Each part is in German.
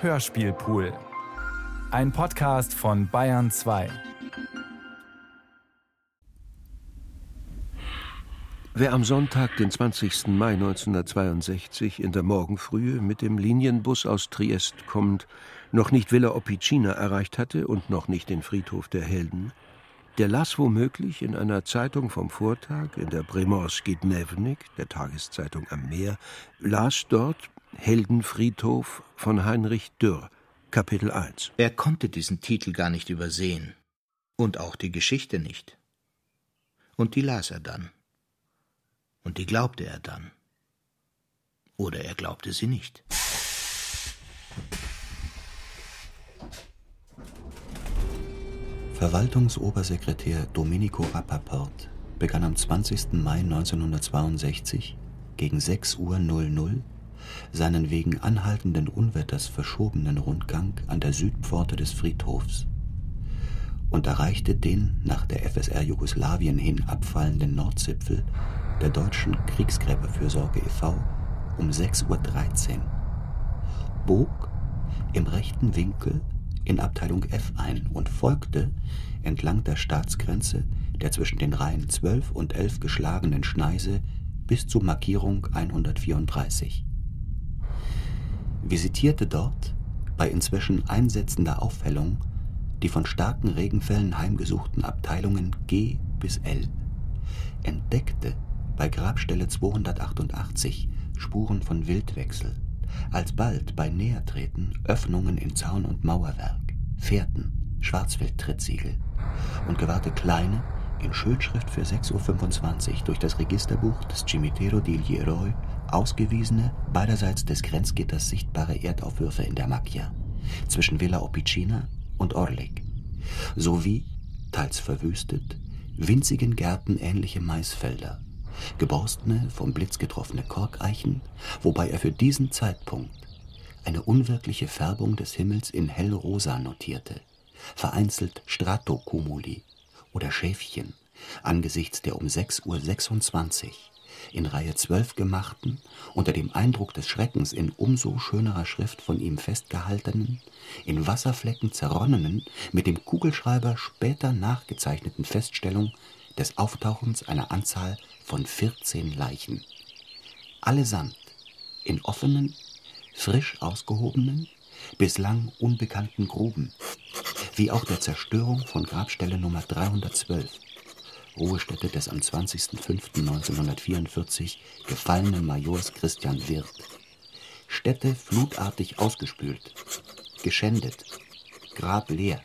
Hörspielpool. Ein Podcast von Bayern 2. Wer am Sonntag, den 20. Mai 1962, in der Morgenfrühe mit dem Linienbus aus Triest kommend noch nicht Villa Opicina erreicht hatte und noch nicht den Friedhof der Helden, der las womöglich in einer Zeitung vom Vortag, in der Primorski Dnevnik, der Tageszeitung am Meer, las dort Heldenfriedhof von Heinrich Dürr, Kapitel 1. Er konnte diesen Titel gar nicht übersehen. Und auch die Geschichte nicht. Und die las er dann. Und die glaubte er dann. Oder er glaubte sie nicht. Verwaltungsobersekretär Domenico Rappaport begann am 20. Mai 1962 gegen 6.00 Uhr seinen wegen anhaltenden Unwetters verschobenen Rundgang an der Südpforte des Friedhofs und erreichte den nach der FSR Jugoslawien hin abfallenden Nordzipfel der Deutschen Kriegsgräberfürsorge e.V. um 6.13 Uhr, bog im rechten Winkel in Abteilung F ein und folgte entlang der Staatsgrenze der zwischen den Reihen 12 und 11 geschlagenen Schneise bis zur Markierung 134. Visitierte dort, bei inzwischen einsetzender Aufhellung, die von starken Regenfällen heimgesuchten Abteilungen G bis L, entdeckte bei Grabstelle 288 Spuren von Wildwechsel, alsbald bei Nähertreten Öffnungen in Zaun und Mauerwerk, Fährten, Schwarzwildtrittsiegel und gewahrte kleine, in Schildschrift für 6.25 Uhr durch das Registerbuch des Cimitero di Eroi ausgewiesene, beiderseits des Grenzgitters sichtbare Erdaufwürfe in der Macchia zwischen Villa Opicina und Orlik, sowie, teils verwüstet, winzigen Gärten ähnliche Maisfelder, geborstene, vom Blitz getroffene Korkeichen, wobei er für diesen Zeitpunkt eine unwirkliche Färbung des Himmels in hellrosa notierte, vereinzelt Stratocumuli oder Schäfchen angesichts der um 6.26 Uhr in Reihe 12 gemachten, unter dem Eindruck des Schreckens in umso schönerer Schrift von ihm festgehaltenen, in Wasserflecken zerronnenen, mit dem Kugelschreiber später nachgezeichneten Feststellung des Auftauchens einer Anzahl von 14 Leichen. Allesamt in offenen, frisch ausgehobenen, bislang unbekannten Gruben, wie auch der Zerstörung von Grabstelle Nummer 312, Ruhestätte des am 20.05.1944 gefallenen Majors Christian Wirth. Städte flutartig ausgespült, geschändet, Grab leer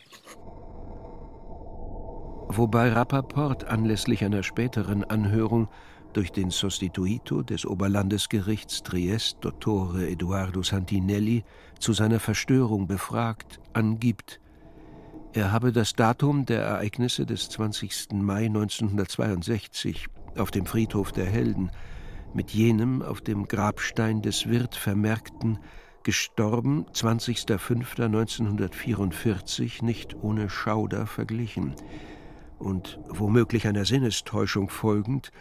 wobei Rappaport anlässlich einer späteren Anhörung durch den Sostituito des Oberlandesgerichts Triest, Dottore Eduardo Santinelli, zu seiner Verstörung befragt, angibt, er habe das Datum der Ereignisse des 20. Mai 1962 auf dem Friedhof der Helden mit jenem auf dem Grabstein des Wirt vermerkten gestorben 20.05.1944 nicht ohne Schauder verglichen und womöglich einer Sinnestäuschung folgend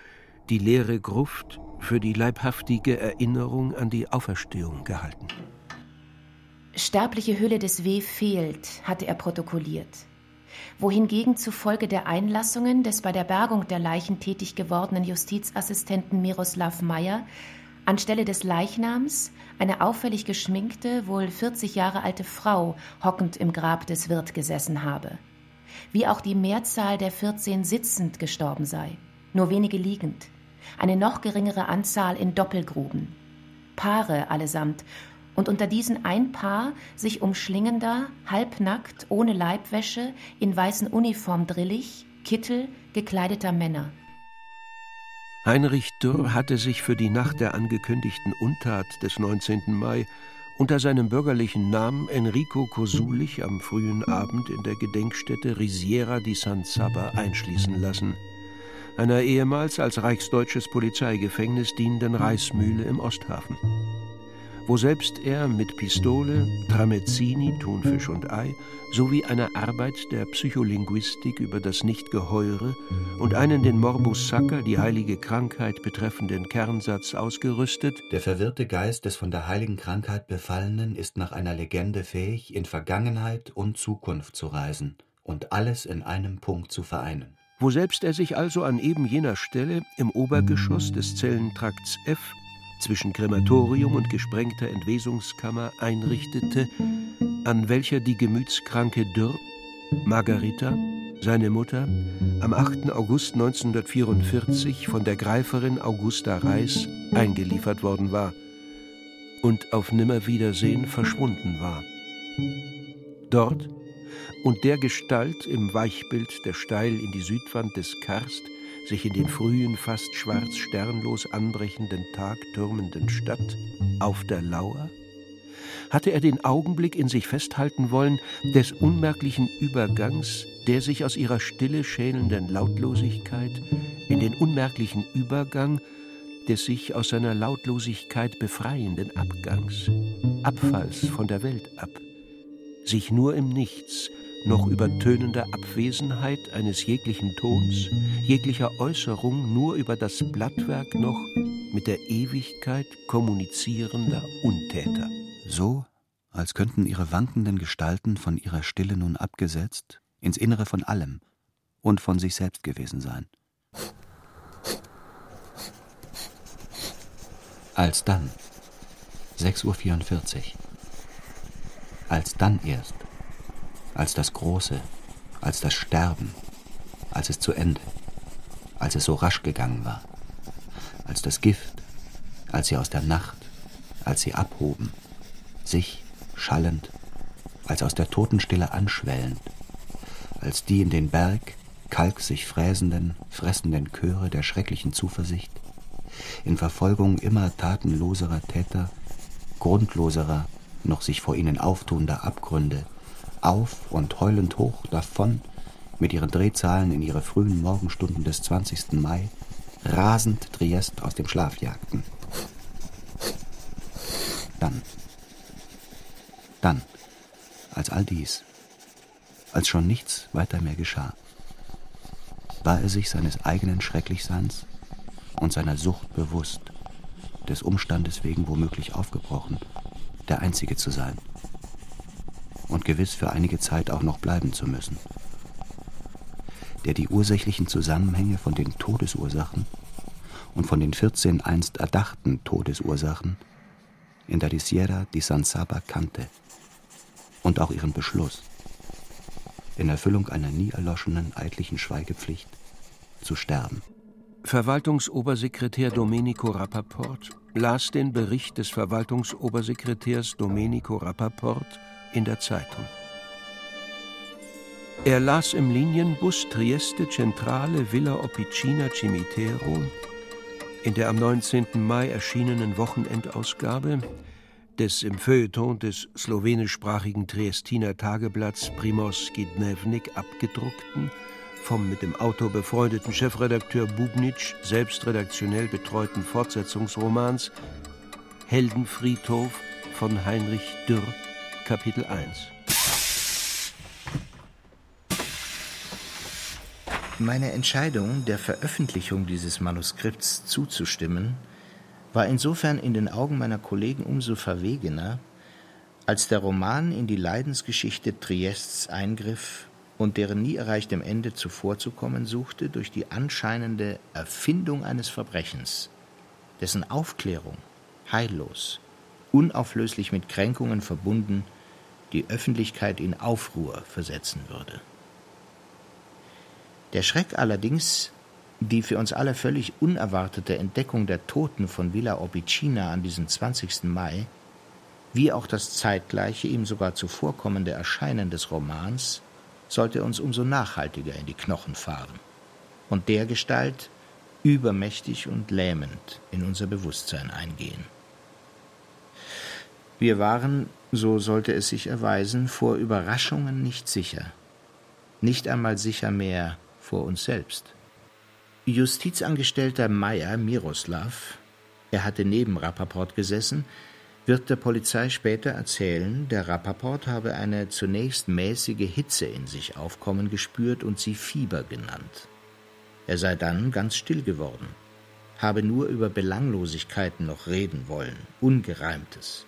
die leere Gruft für die leibhaftige Erinnerung an die Auferstehung gehalten. Sterbliche Hülle des W fehlt, hatte er protokolliert. Wohingegen zufolge der Einlassungen des bei der Bergung der Leichen tätig gewordenen Justizassistenten Miroslav Meyer anstelle des Leichnams eine auffällig geschminkte, wohl 40 Jahre alte Frau hockend im Grab des Wirt gesessen habe wie auch die Mehrzahl der 14 sitzend gestorben sei, nur wenige liegend, eine noch geringere Anzahl in Doppelgruben. Paare allesamt, und unter diesen ein Paar sich umschlingender, halbnackt, ohne Leibwäsche, in weißen Uniform drillig, Kittel, gekleideter Männer. Heinrich Dürr hatte sich für die Nacht der angekündigten Untat des 19. Mai unter seinem bürgerlichen Namen Enrico Kosulich am frühen Abend in der Gedenkstätte Risiera di San Saba einschließen lassen, einer ehemals als reichsdeutsches Polizeigefängnis dienenden Reismühle im Osthafen. Woselbst er mit Pistole, Tramezzini, Thunfisch und Ei, sowie einer Arbeit der Psycholinguistik über das Nichtgeheure und einen den Morbus Sacker, die heilige Krankheit betreffenden Kernsatz ausgerüstet. Der verwirrte Geist des von der heiligen Krankheit Befallenen ist nach einer Legende fähig, in Vergangenheit und Zukunft zu reisen und alles in einem Punkt zu vereinen. Woselbst er sich also an eben jener Stelle im Obergeschoss des Zellentrakts F zwischen Krematorium und gesprengter Entwesungskammer einrichtete, an welcher die gemütskranke Dürr, Margarita, seine Mutter, am 8. August 1944 von der Greiferin Augusta Reis eingeliefert worden war und auf Nimmerwiedersehen verschwunden war. Dort und der Gestalt im Weichbild der steil in die Südwand des Karst sich in den frühen, fast schwarz sternlos anbrechenden Tag türmenden Stadt auf der Lauer? Hatte er den Augenblick in sich festhalten wollen des unmerklichen Übergangs, der sich aus ihrer Stille schälenden Lautlosigkeit in den unmerklichen Übergang des sich aus seiner Lautlosigkeit befreienden Abgangs, Abfalls von der Welt ab, sich nur im Nichts, noch übertönender Abwesenheit eines jeglichen Tons, jeglicher Äußerung nur über das Blattwerk noch mit der Ewigkeit kommunizierender Untäter. So, als könnten ihre wankenden Gestalten von ihrer Stille nun abgesetzt ins Innere von allem und von sich selbst gewesen sein. Als dann, 6.44 Uhr, als dann erst als das Große, als das Sterben, als es zu Ende, als es so rasch gegangen war, als das Gift, als sie aus der Nacht, als sie abhoben, sich schallend, als aus der Totenstille anschwellend, als die in den Berg kalk sich fräsenden, fressenden Chöre der schrecklichen Zuversicht, in Verfolgung immer tatenloserer Täter, grundloserer, noch sich vor ihnen auftuender Abgründe, auf und heulend hoch davon mit ihren Drehzahlen in ihre frühen Morgenstunden des 20. Mai rasend Triest aus dem Schlaf jagten. Dann, dann, als all dies, als schon nichts weiter mehr geschah, war er sich seines eigenen Schrecklichseins und seiner Sucht bewusst, des Umstandes wegen womöglich aufgebrochen, der Einzige zu sein und gewiss für einige Zeit auch noch bleiben zu müssen, der die ursächlichen Zusammenhänge von den Todesursachen und von den 14 einst erdachten Todesursachen in der Sierra di San Saba kannte und auch ihren Beschluss, in Erfüllung einer nie erloschenen eidlichen Schweigepflicht zu sterben. Verwaltungsobersekretär Domenico Rappaport las den Bericht des Verwaltungsobersekretärs Domenico Rappaport in der Zeitung. Er las im Linienbus Trieste Centrale Villa Opicina Cimitero in der am 19. Mai erschienenen Wochenendausgabe des im Feuilleton des slowenischsprachigen Triestiner Tageblatts Primoski Dnevnik abgedruckten, vom mit dem Autor befreundeten Chefredakteur Bubnitsch selbst redaktionell betreuten Fortsetzungsromans Heldenfriedhof von Heinrich Dürr Kapitel 1 Meine Entscheidung, der Veröffentlichung dieses Manuskripts zuzustimmen, war insofern in den Augen meiner Kollegen umso verwegener, als der Roman in die Leidensgeschichte Triests eingriff und deren nie erreichtem Ende zuvorzukommen suchte durch die anscheinende Erfindung eines Verbrechens, dessen Aufklärung heillos, unauflöslich mit Kränkungen verbunden, die Öffentlichkeit in Aufruhr versetzen würde. Der Schreck allerdings, die für uns alle völlig unerwartete Entdeckung der Toten von Villa Opicina an diesem 20. Mai, wie auch das zeitgleiche, ihm sogar zuvorkommende Erscheinen des Romans, sollte uns umso nachhaltiger in die Knochen fahren und dergestalt übermächtig und lähmend in unser Bewusstsein eingehen. Wir waren, so sollte es sich erweisen, vor Überraschungen nicht sicher, nicht einmal sicher mehr vor uns selbst. Justizangestellter Meyer Miroslav, er hatte neben Rappaport gesessen, wird der Polizei später erzählen, der Rappaport habe eine zunächst mäßige Hitze in sich aufkommen gespürt und sie Fieber genannt. Er sei dann ganz still geworden, habe nur über Belanglosigkeiten noch reden wollen, Ungereimtes,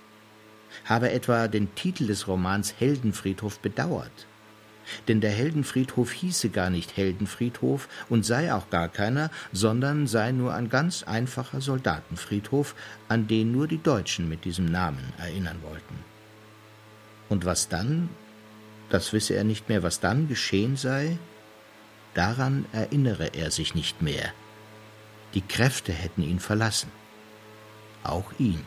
habe etwa den Titel des Romans Heldenfriedhof bedauert, denn der Heldenfriedhof hieße gar nicht Heldenfriedhof und sei auch gar keiner, sondern sei nur ein ganz einfacher Soldatenfriedhof, an den nur die Deutschen mit diesem Namen erinnern wollten. Und was dann, das wisse er nicht mehr, was dann geschehen sei, daran erinnere er sich nicht mehr. Die Kräfte hätten ihn verlassen. Auch ihn.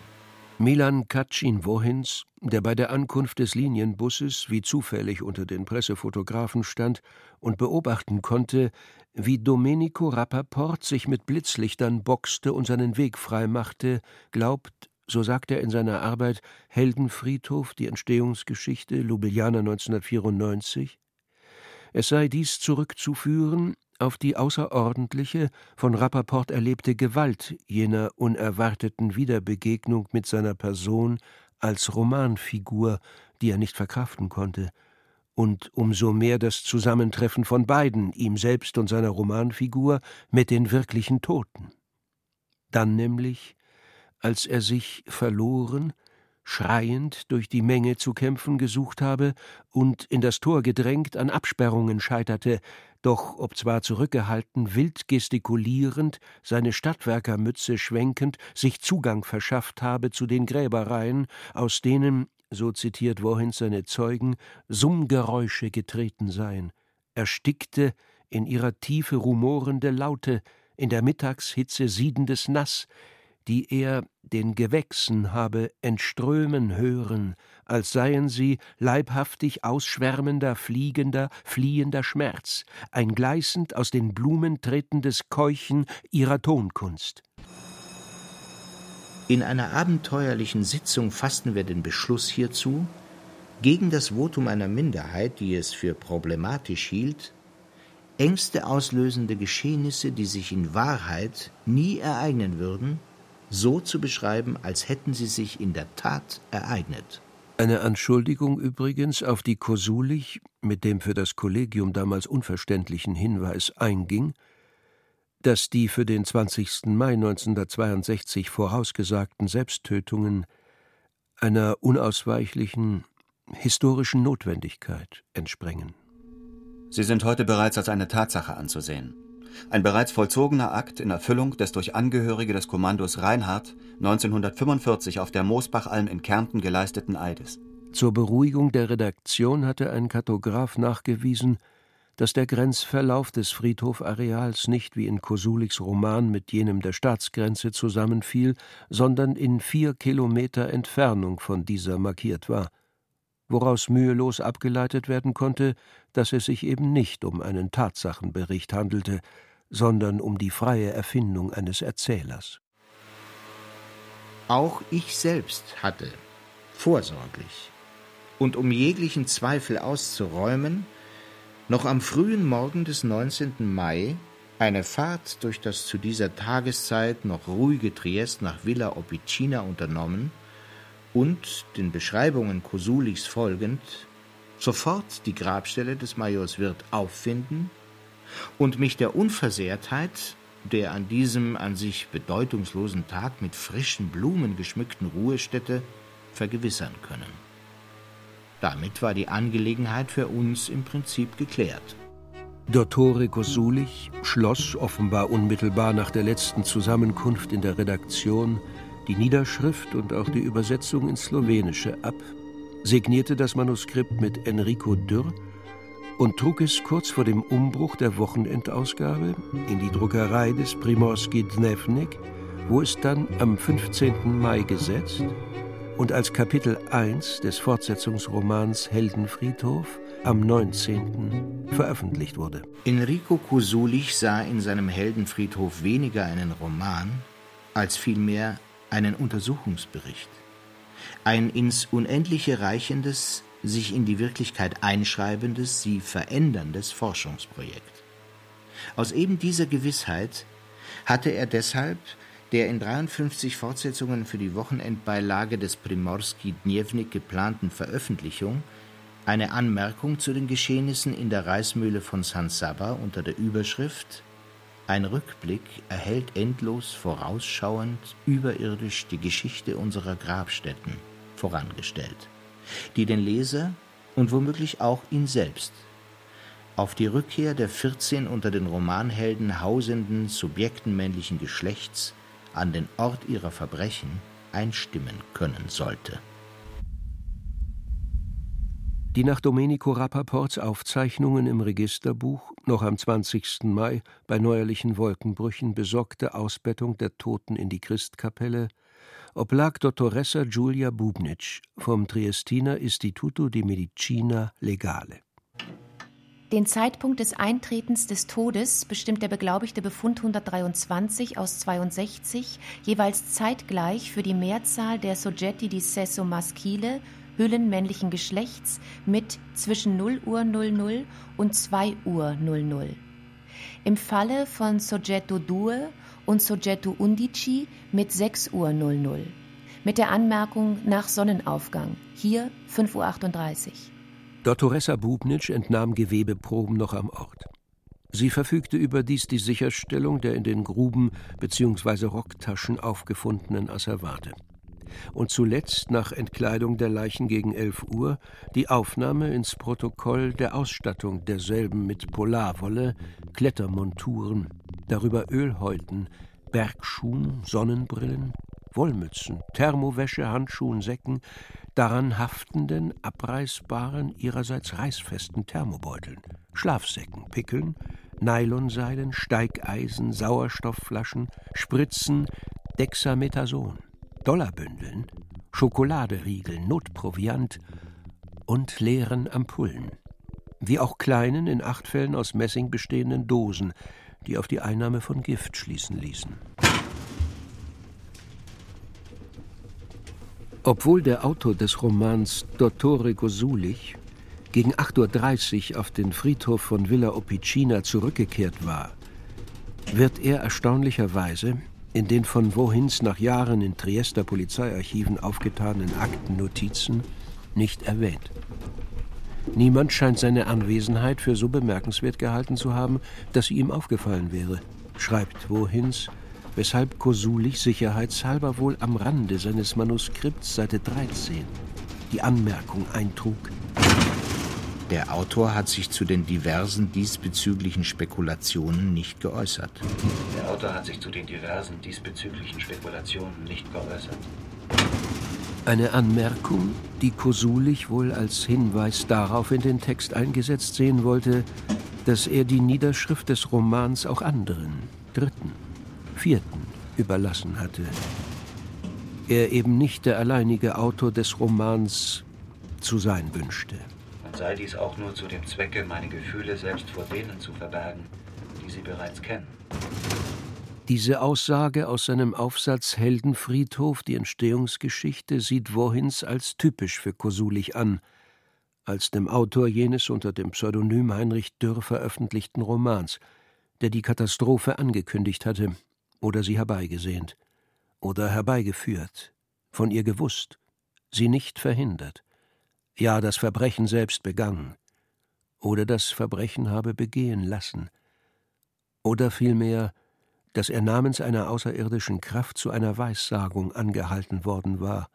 Milan Katschin-Wohins, der bei der Ankunft des Linienbusses wie zufällig unter den Pressefotografen stand und beobachten konnte, wie Domenico Rappaport sich mit Blitzlichtern boxte und seinen Weg freimachte, glaubt, so sagt er in seiner Arbeit Heldenfriedhof, die Entstehungsgeschichte, Ljubljana 1994, es sei dies zurückzuführen auf die außerordentliche, von Rappaport erlebte Gewalt jener unerwarteten Wiederbegegnung mit seiner Person als Romanfigur, die er nicht verkraften konnte, und umso mehr das Zusammentreffen von beiden, ihm selbst und seiner Romanfigur, mit den wirklichen Toten. Dann nämlich, als er sich verloren, schreiend durch die Menge zu kämpfen gesucht habe und in das Tor gedrängt an Absperrungen scheiterte, doch obzwar zurückgehalten, wild gestikulierend, seine Stadtwerkermütze schwenkend, sich Zugang verschafft habe zu den Gräbereien, aus denen, so zitiert Wohins seine Zeugen, Summgeräusche getreten seien, erstickte in ihrer Tiefe rumorende Laute, in der Mittagshitze siedendes Nass, die er den Gewächsen habe entströmen hören, als seien sie leibhaftig ausschwärmender, fliegender, fliehender Schmerz, ein gleißend aus den Blumen tretendes Keuchen ihrer Tonkunst. In einer abenteuerlichen Sitzung fassten wir den Beschluss hierzu, gegen das Votum einer Minderheit, die es für problematisch hielt, Ängste auslösende Geschehnisse, die sich in Wahrheit nie ereignen würden, so zu beschreiben, als hätten sie sich in der Tat ereignet. Eine Anschuldigung übrigens, auf die Kosulich mit dem für das Kollegium damals unverständlichen Hinweis einging, dass die für den 20. Mai 1962 vorausgesagten Selbsttötungen einer unausweichlichen historischen Notwendigkeit entsprengen. Sie sind heute bereits als eine Tatsache anzusehen. Ein bereits vollzogener Akt in Erfüllung des durch Angehörige des Kommandos Reinhardt 1945 auf der Moosbachalm in Kärnten geleisteten Eides. Zur Beruhigung der Redaktion hatte ein Kartograf nachgewiesen, dass der Grenzverlauf des Friedhofareals nicht wie in Kosuliks Roman mit jenem der Staatsgrenze zusammenfiel, sondern in vier Kilometer Entfernung von dieser markiert war, woraus mühelos abgeleitet werden konnte, dass es sich eben nicht um einen Tatsachenbericht handelte, sondern um die freie Erfindung eines Erzählers. Auch ich selbst hatte, vorsorglich und um jeglichen Zweifel auszuräumen, noch am frühen Morgen des 19. Mai eine Fahrt durch das zu dieser Tageszeit noch ruhige Triest nach Villa Opicina unternommen und, den Beschreibungen Kosulichs folgend, sofort die Grabstelle des Majors Wirth auffinden und mich der Unversehrtheit der an diesem an sich bedeutungslosen Tag mit frischen Blumen geschmückten Ruhestätte vergewissern können. Damit war die Angelegenheit für uns im Prinzip geklärt. Dottore Kosulich schloss offenbar unmittelbar nach der letzten Zusammenkunft in der Redaktion die Niederschrift und auch die Übersetzung ins Slowenische ab, signierte das Manuskript mit Enrico Dürr und trug es kurz vor dem Umbruch der Wochenendausgabe in die Druckerei des Primorski Dnevnik, wo es dann am 15. Mai gesetzt und als Kapitel 1 des Fortsetzungsromans Heldenfriedhof am 19. veröffentlicht wurde. Enrico Kusulich sah in seinem Heldenfriedhof weniger einen Roman als vielmehr einen Untersuchungsbericht. Ein ins Unendliche reichendes, sich in die Wirklichkeit einschreibendes, sie veränderndes Forschungsprojekt. Aus eben dieser Gewissheit hatte er deshalb der in 53 Fortsetzungen für die Wochenendbeilage des Primorski Dnevnik geplanten Veröffentlichung eine Anmerkung zu den Geschehnissen in der Reismühle von San Saba unter der Überschrift Ein Rückblick erhält endlos vorausschauend überirdisch die Geschichte unserer Grabstätten vorangestellt, die den Leser und womöglich auch ihn selbst auf die Rückkehr der 14 unter den Romanhelden hausenden Subjekten männlichen Geschlechts an den Ort ihrer Verbrechen einstimmen können sollte. Die nach Domenico Rappaports Aufzeichnungen im Registerbuch noch am 20. Mai bei neuerlichen Wolkenbrüchen besorgte Ausbettung der Toten in die Christkapelle oblag Dottoressa Giulia Bubnitsch vom Triestiner Istituto di Medicina Legale. Den Zeitpunkt des Eintretens des Todes bestimmt der beglaubigte Befund 123 aus 62 jeweils zeitgleich für die Mehrzahl der Soggetti di sesso maschile, Hüllen männlichen Geschlechts, mit zwischen 0 Uhr 00 und 2 Uhr 00. Im Falle von Soggetto 2 und Soggetto Undici mit 6 Uhr 00. Mit der Anmerkung nach Sonnenaufgang, hier 5.38 Uhr. Dottoressa Bubnitsch entnahm Gewebeproben noch am Ort. Sie verfügte überdies die Sicherstellung der in den Gruben bzw. Rocktaschen aufgefundenen Asservate. Und zuletzt, nach Entkleidung der Leichen gegen 11 Uhr, die Aufnahme ins Protokoll der Ausstattung derselben mit Polarwolle, Klettermonturen, darüber Ölhäuten, Bergschuhen, Sonnenbrillen, Wollmützen, Thermowäsche, Handschuhen, Säcken, daran haftenden, abreißbaren, ihrerseits reißfesten Thermobeuteln, Schlafsäcken, Pickeln, Nylonseilen, Steigeisen, Sauerstoffflaschen, Spritzen, Dexamethason, Dollarbündeln, Schokoladeriegeln, Notproviant und leeren Ampullen, wie auch kleinen, in acht Fällen aus Messing bestehenden Dosen, die auf die Einnahme von Gift schließen ließen. Obwohl der Autor des Romans Dottore Gosulich gegen 8.30 Uhr auf den Friedhof von Villa Opicina zurückgekehrt war, wird er erstaunlicherweise in den von Wohins nach Jahren in Triester Polizeiarchiven aufgetanen Aktennotizen nicht erwähnt. Niemand scheint seine Anwesenheit für so bemerkenswert gehalten zu haben, dass sie ihm aufgefallen wäre, schreibt Wohins weshalb Kosulich sicherheitshalber wohl am Rande seines Manuskripts Seite 13 die Anmerkung eintrug. Der Autor hat sich zu den diversen diesbezüglichen Spekulationen nicht geäußert. Der Autor hat sich zu den diversen diesbezüglichen Spekulationen nicht geäußert. Eine Anmerkung, die Kosulich wohl als Hinweis darauf in den Text eingesetzt sehen wollte, dass er die Niederschrift des Romans auch anderen, Dritten, Vierten überlassen hatte. Er eben nicht der alleinige Autor des Romans zu sein wünschte. Sei dies auch nur zu dem Zwecke, meine Gefühle selbst vor denen zu verbergen, die sie bereits kennen. Diese Aussage aus seinem Aufsatz Heldenfriedhof, die Entstehungsgeschichte, sieht Wohins als typisch für Kosulich an, als dem Autor jenes unter dem Pseudonym Heinrich Dürr veröffentlichten Romans, der die Katastrophe angekündigt hatte oder sie herbeigesehnt oder herbeigeführt, von ihr gewusst, sie nicht verhindert, ja das Verbrechen selbst begangen, oder das Verbrechen habe begehen lassen, oder vielmehr, dass er namens einer außerirdischen Kraft zu einer Weissagung angehalten worden war,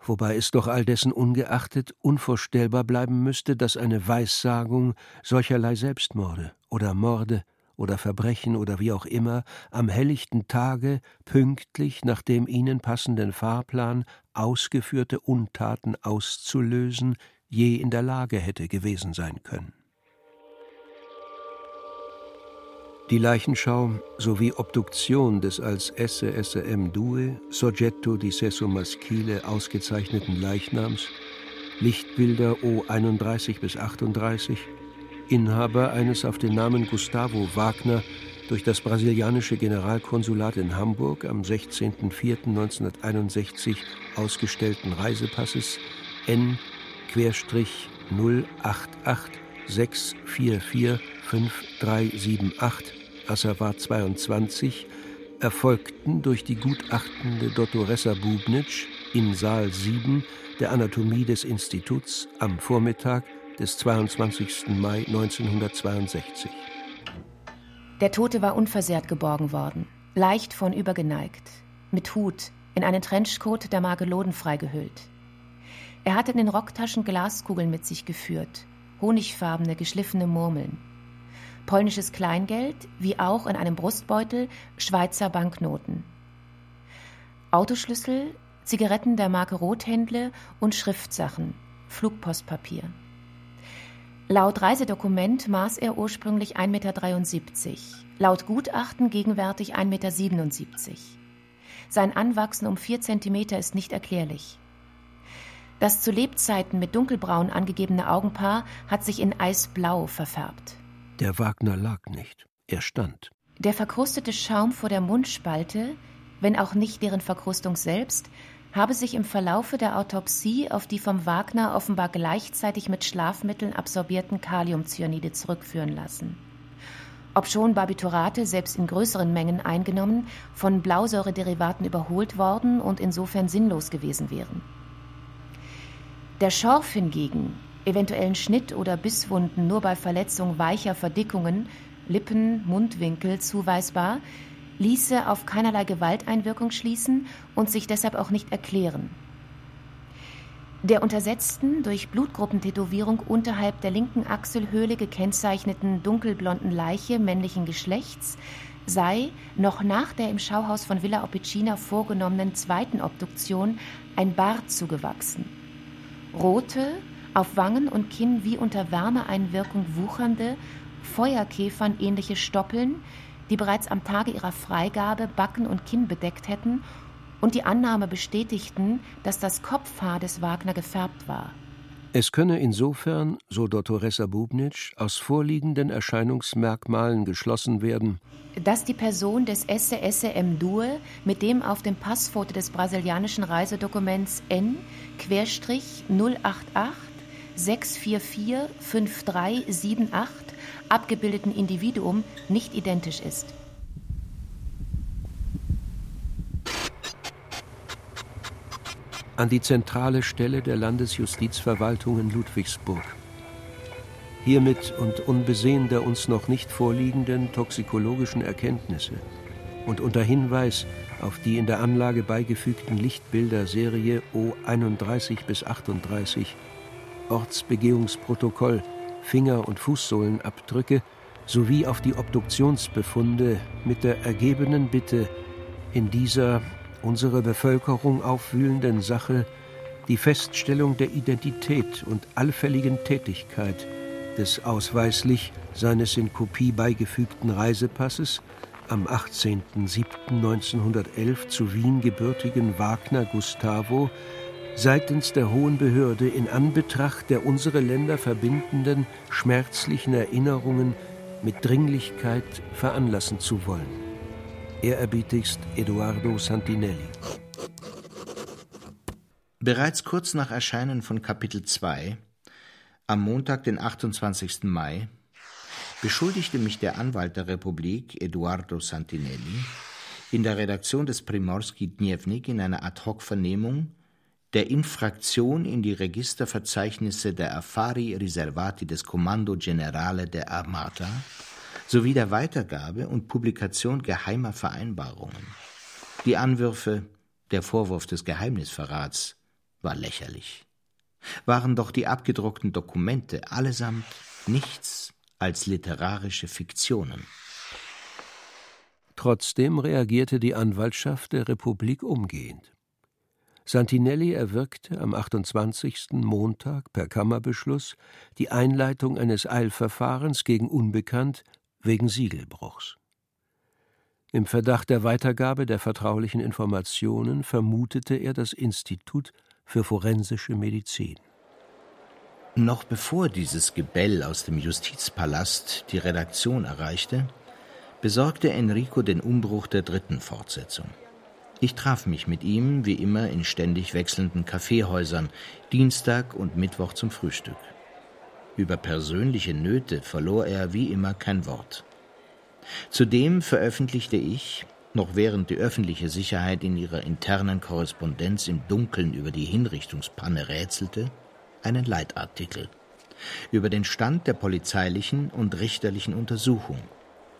wobei es doch all dessen ungeachtet unvorstellbar bleiben müsste, dass eine Weissagung solcherlei Selbstmorde oder Morde oder Verbrechen oder wie auch immer am helllichten Tage pünktlich nach dem ihnen passenden Fahrplan ausgeführte Untaten auszulösen, je in der Lage hätte gewesen sein können. Die Leichenschau sowie Obduktion des als SSM Due, Soggetto di Sesso Maschile ausgezeichneten Leichnams, Lichtbilder O 31 bis 38, Inhaber eines auf den Namen Gustavo Wagner durch das brasilianische Generalkonsulat in Hamburg am 16.04.1961 ausgestellten Reisepasses N 08864455378 Asservat 22 erfolgten durch die gutachtende Dottoressa Bubnitsch in Saal 7 der Anatomie des Instituts am Vormittag des 22. Mai 1962. Der Tote war unversehrt geborgen worden, leicht vornübergeneigt, mit Hut, in einen Trenchcoat der Mageloden freigehüllt. Er hatte in den Rocktaschen Glaskugeln mit sich geführt, honigfarbene, geschliffene Murmeln. Polnisches Kleingeld, wie auch in einem Brustbeutel Schweizer Banknoten. Autoschlüssel, Zigaretten der Marke Rothändle und Schriftsachen, Flugpostpapier. Laut Reisedokument maß er ursprünglich 1,73 Meter, laut Gutachten gegenwärtig 1,77 Meter. Sein Anwachsen um 4 Zentimeter ist nicht erklärlich. Das zu Lebzeiten mit dunkelbraun angegebene Augenpaar hat sich in eisblau verfärbt. Der Wagner lag nicht, er stand. Der verkrustete Schaum vor der Mundspalte, wenn auch nicht deren Verkrustung selbst, habe sich im Verlaufe der Autopsie auf die vom Wagner offenbar gleichzeitig mit Schlafmitteln absorbierten Kaliumcyanide zurückführen lassen. Obschon Barbiturate, selbst in größeren Mengen eingenommen, von Blausäurederivaten überholt worden und insofern sinnlos gewesen wären. Der Schorf hingegen, eventuellen Schnitt- oder Bisswunden nur bei Verletzung weicher Verdickungen, Lippen, Mundwinkel zuweisbar, ließe auf keinerlei Gewalteinwirkung schließen und sich deshalb auch nicht erklären. Der untersetzten, durch Blutgruppentätowierung unterhalb der linken Achselhöhle gekennzeichneten dunkelblonden Leiche männlichen Geschlechts sei noch nach der im Schauhaus von Villa Opicina vorgenommenen zweiten Obduktion ein Bart zugewachsen. Rote, auf Wangen und Kinn wie unter Wärmeeinwirkung wuchernde, Feuerkäfern ähnliche Stoppeln, die bereits am Tage ihrer Freigabe Backen und Kinn bedeckt hätten und die Annahme bestätigten, dass das Kopfhaar des Wagner gefärbt war. Es könne insofern, so Dottoressa Bubnitsch, aus vorliegenden Erscheinungsmerkmalen geschlossen werden, dass die Person des SSM Due mit dem auf dem Passfoto des brasilianischen Reisedokuments N-088 644 5378 abgebildeten Individuum nicht identisch ist. An die zentrale Stelle der Landesjustizverwaltung in Ludwigsburg. Hiermit und unbesehen der uns noch nicht vorliegenden toxikologischen Erkenntnisse und unter Hinweis auf die in der Anlage beigefügten Lichtbilder Serie O31 bis 38, Ortsbegehungsprotokoll Finger- und Fußsohlenabdrücke sowie auf die Obduktionsbefunde mit der ergebenen Bitte, in dieser unsere Bevölkerung aufwühlenden Sache die Feststellung der Identität und allfälligen Tätigkeit des ausweislich seines in Kopie beigefügten Reisepasses am 18.07.1911 zu Wien gebürtigen Wagner Gustavo seitens der hohen Behörde in Anbetracht der unsere Länder verbindenden schmerzlichen Erinnerungen mit Dringlichkeit veranlassen zu wollen. Ehrerbietigst Eduardo Santinelli. Bereits kurz nach Erscheinen von Kapitel 2, am Montag, den 28. Mai, beschuldigte mich der Anwalt der Republik, Eduardo Santinelli, in der Redaktion des Primorski Dnevnik in einer Ad-hoc-Vernehmung der Infraktion in die Registerverzeichnisse der Affari Riservati des Comando Generale der Armata sowie der Weitergabe und Publikation geheimer Vereinbarungen. Die Anwürfe, der Vorwurf des Geheimnisverrats war lächerlich. Waren doch die abgedruckten Dokumente allesamt nichts als literarische Fiktionen. Trotzdem reagierte die Anwaltschaft der Republik umgehend. Santinelli erwirkte am 28. Montag per Kammerbeschluss die Einleitung eines Eilverfahrens gegen Unbekannt wegen Siegelbruchs. Im Verdacht der Weitergabe der vertraulichen Informationen vermutete er das Institut für forensische Medizin. Noch bevor dieses Gebell aus dem Justizpalast die Redaktion erreichte, besorgte Enrico den Umbruch der dritten Fortsetzung. Ich traf mich mit ihm, wie immer, in ständig wechselnden Kaffeehäusern, Dienstag und Mittwoch zum Frühstück. Über persönliche Nöte verlor er wie immer kein Wort. Zudem veröffentlichte ich, noch während die öffentliche Sicherheit in ihrer internen Korrespondenz im Dunkeln über die Hinrichtungspanne rätselte, einen Leitartikel über den Stand der polizeilichen und richterlichen Untersuchung,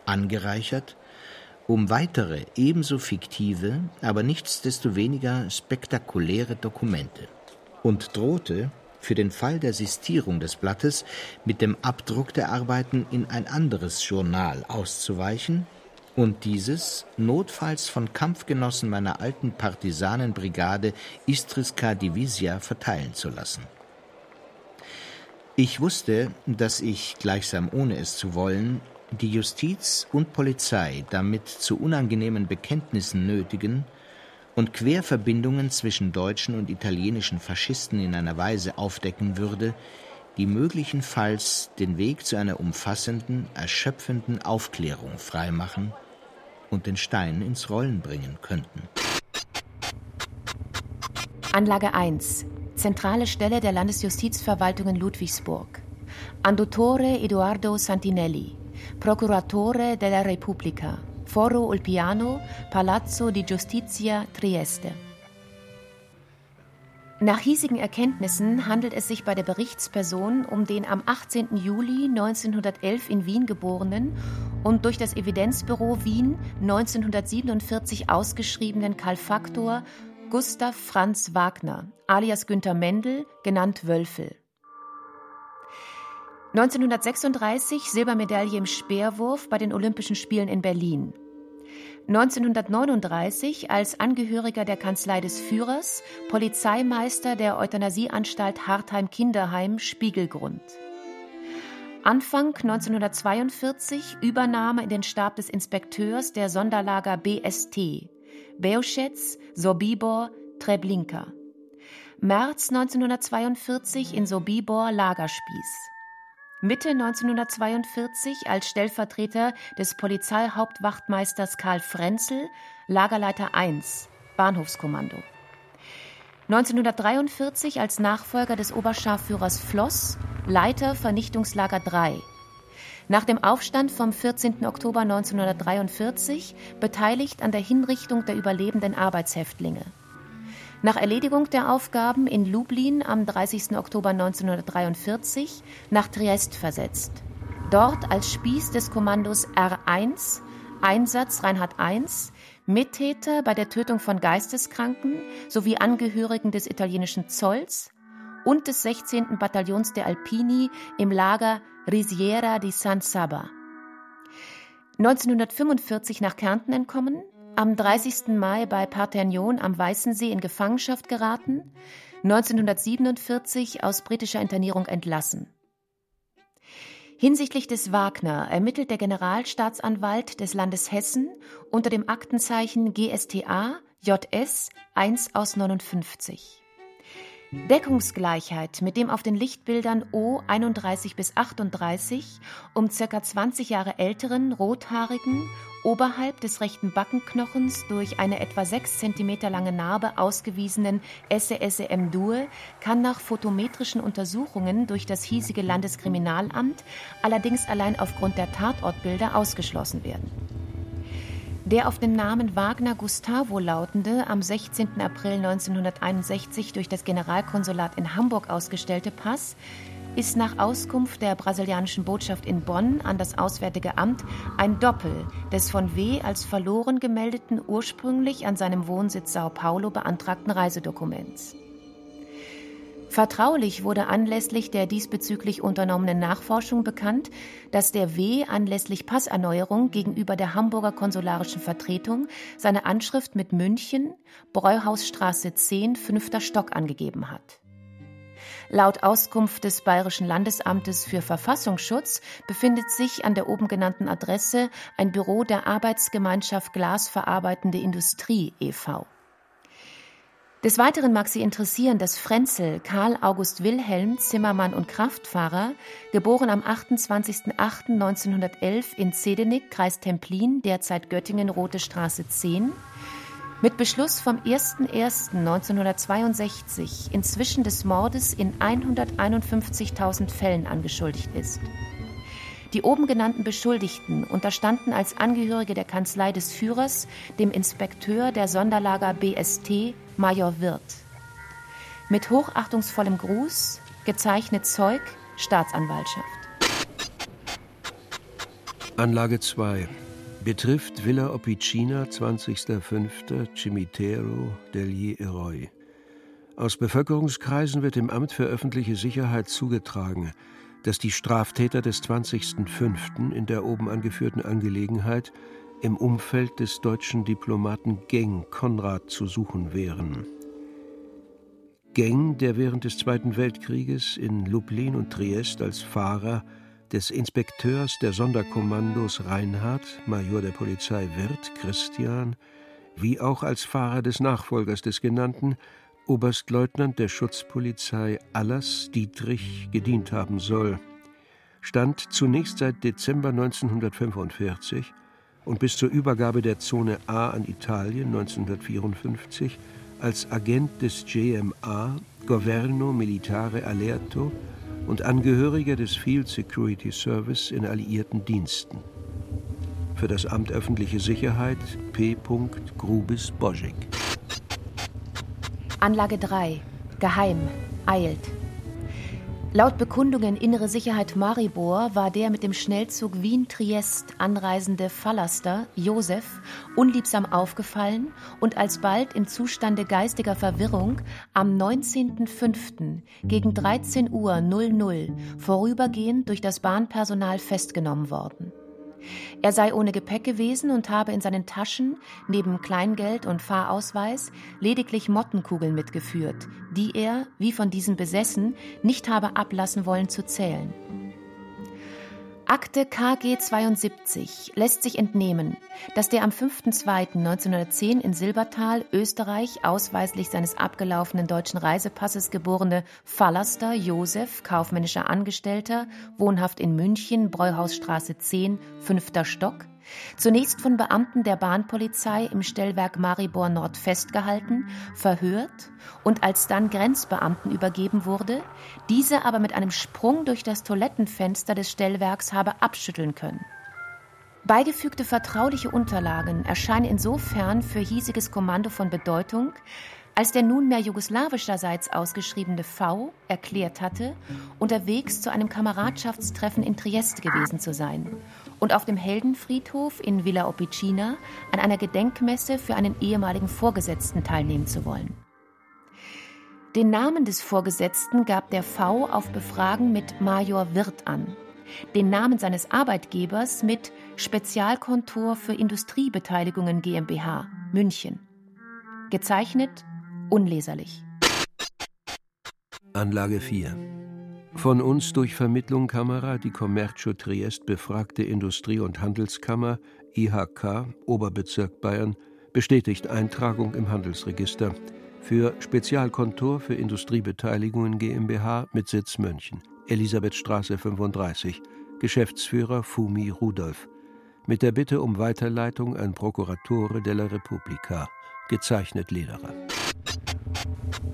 angereichert um weitere ebenso fiktive, aber nichtsdestoweniger spektakuläre Dokumente und drohte, für den Fall der Sistierung des Blattes mit dem Abdruck der Arbeiten in ein anderes Journal auszuweichen und dieses notfalls von Kampfgenossen meiner alten Partisanenbrigade Istriska Divisia verteilen zu lassen. Ich wusste, dass ich, gleichsam ohne es zu wollen, die Justiz und Polizei damit zu unangenehmen Bekenntnissen nötigen und Querverbindungen zwischen deutschen und italienischen Faschisten in einer Weise aufdecken würde, die möglichenfalls den Weg zu einer umfassenden, erschöpfenden Aufklärung freimachen und den Stein ins Rollen bringen könnten. Anlage 1. Zentrale Stelle der Landesjustizverwaltung in Ludwigsburg. Andotore Eduardo Santinelli, Procuratore della Repubblica, Foro Ulpiano, Palazzo di Giustizia, Trieste. Nach hiesigen Erkenntnissen handelt es sich bei der Berichtsperson um den am 18. Juli 1911 in Wien geborenen und durch das Evidenzbüro Wien 1947 ausgeschriebenen Kalfaktor Gustav Franz Wagner, alias Günther Mendel, genannt Wölfel. 1936 Silbermedaille im Speerwurf bei den Olympischen Spielen in Berlin. 1939 als Angehöriger der Kanzlei des Führers Polizeimeister der Euthanasieanstalt Hartheim-Kinderheim Spiegelgrund. Anfang 1942 Übernahme in den Stab des Inspekteurs der Sonderlager BST Beoschetz, Sobibor, Treblinka. März 1942 in Sobibor Lagerspieß. Mitte 1942 als Stellvertreter des Polizeihauptwachtmeisters Karl Frenzel, Lagerleiter 1, Bahnhofskommando. 1943 als Nachfolger des Oberscharführers Floss, Leiter Vernichtungslager 3. Nach dem Aufstand vom 14. Oktober 1943 beteiligt an der Hinrichtung der überlebenden Arbeitshäftlinge. Nach Erledigung der Aufgaben in Lublin am 30. Oktober 1943 nach Triest versetzt. Dort als Spieß des Kommandos R1, Einsatz Reinhard I, Mittäter bei der Tötung von Geisteskranken sowie Angehörigen des italienischen Zolls und des 16. Bataillons der Alpini im Lager Risiera di San Saba. 1945 nach Kärnten entkommen, am 30. Mai bei Parternion am Weißensee in Gefangenschaft geraten, 1947 aus britischer Internierung entlassen. Hinsichtlich des Wagner ermittelt der Generalstaatsanwalt des Landes Hessen unter dem Aktenzeichen GSTA JS 1 aus 59. Deckungsgleichheit mit dem auf den Lichtbildern O 31 bis 38 um ca. 20 Jahre älteren, rothaarigen, oberhalb des rechten Backenknochens durch eine etwa 6 cm lange Narbe ausgewiesenen SESM-Due kann nach photometrischen Untersuchungen durch das hiesige Landeskriminalamt allerdings allein aufgrund der Tatortbilder ausgeschlossen werden. Der auf den Namen Wagner Gustavo lautende, am 16. April 1961 durch das Generalkonsulat in Hamburg ausgestellte Pass ist nach Auskunft der brasilianischen Botschaft in Bonn an das Auswärtige Amt ein Doppel des von W. als verloren gemeldeten ursprünglich an seinem Wohnsitz Sao Paulo beantragten Reisedokuments. Vertraulich wurde anlässlich der diesbezüglich unternommenen Nachforschung bekannt, dass der W. anlässlich Passerneuerung gegenüber der Hamburger konsularischen Vertretung seine Anschrift mit München, Breuhausstraße 10, fünfter Stock angegeben hat. Laut Auskunft des Bayerischen Landesamtes für Verfassungsschutz befindet sich an der oben genannten Adresse ein Büro der Arbeitsgemeinschaft Glasverarbeitende Industrie e.V. Des Weiteren mag Sie interessieren, dass Frenzel Karl August Wilhelm Zimmermann und Kraftfahrer, geboren am 28.08.1911 in Zedenick, Kreis Templin, derzeit Göttingen, Rote Straße 10, mit Beschluss vom 01.01.1962 inzwischen des Mordes in 151.000 Fällen angeschuldigt ist. Die oben genannten Beschuldigten unterstanden als Angehörige der Kanzlei des Führers dem Inspekteur der Sonderlager BST, Major Wirth. Mit hochachtungsvollem Gruß, gezeichnet Zeug, Staatsanwaltschaft. Anlage 2 betrifft Villa Opicina, 20.05. Cimitero degli Eroi. Aus Bevölkerungskreisen wird dem Amt für öffentliche Sicherheit zugetragen, dass die Straftäter des 20.05. in der oben angeführten Angelegenheit im Umfeld des deutschen Diplomaten Geng Konrad zu suchen wären. Geng, der während des Zweiten Weltkrieges in Lublin und Triest als Fahrer des Inspekteurs der Sonderkommandos Reinhard, Major der Polizei Wirth Christian, wie auch als Fahrer des Nachfolgers des genannten, Oberstleutnant der Schutzpolizei Allers Dietrich gedient haben soll, stand zunächst seit Dezember 1945 und bis zur Übergabe der Zone A an Italien 1954 als Agent des GMA Governo Militare Alerto und Angehöriger des Field Security Service in alliierten Diensten. Für das Amt öffentliche Sicherheit P. Grubis Božek. Anlage 3. Geheim. Eilt. Laut Bekundungen Innere Sicherheit Maribor war der mit dem Schnellzug Wien-Triest anreisende Fallaster, Josef, unliebsam aufgefallen und alsbald im Zustande geistiger Verwirrung am 19.05. gegen 13 Uhr 00 vorübergehend durch das Bahnpersonal festgenommen worden. Er sei ohne Gepäck gewesen und habe in seinen Taschen neben Kleingeld und Fahrausweis lediglich Mottenkugeln mitgeführt, die er, wie von diesen besessen, nicht habe ablassen wollen zu zählen. Akte KG 72 lässt sich entnehmen, dass der am 5.2.1910 in Silbertal, Österreich, ausweislich seines abgelaufenen deutschen Reisepasses geborene Fallaster Josef, kaufmännischer Angestellter, wohnhaft in München, Breuhausstraße 10, fünfter Stock, Zunächst von Beamten der Bahnpolizei im Stellwerk Maribor Nord festgehalten, verhört und alsdann Grenzbeamten übergeben wurde, diese aber mit einem Sprung durch das Toilettenfenster des Stellwerks habe abschütteln können. Beigefügte vertrauliche Unterlagen erscheinen insofern für hiesiges Kommando von Bedeutung, als der nunmehr jugoslawischerseits ausgeschriebene V erklärt hatte, unterwegs zu einem Kameradschaftstreffen in Trieste gewesen zu sein und auf dem Heldenfriedhof in Villa Opicina an einer Gedenkmesse für einen ehemaligen Vorgesetzten teilnehmen zu wollen. Den Namen des Vorgesetzten gab der V auf Befragen mit Major Wirth an, den Namen seines Arbeitgebers mit Spezialkontor für Industriebeteiligungen GmbH, München. Gezeichnet unleserlich. Anlage 4. Von uns durch Vermittlung Kamera die Commercio Triest befragte Industrie- und Handelskammer IHK Oberbezirk Bayern bestätigt Eintragung im Handelsregister. Für Spezialkontor für Industriebeteiligungen GmbH mit Sitz München, Elisabethstraße 35, Geschäftsführer Fumi Rudolf, mit der Bitte um Weiterleitung an Procuratore della Repubblica, gezeichnet Lederer.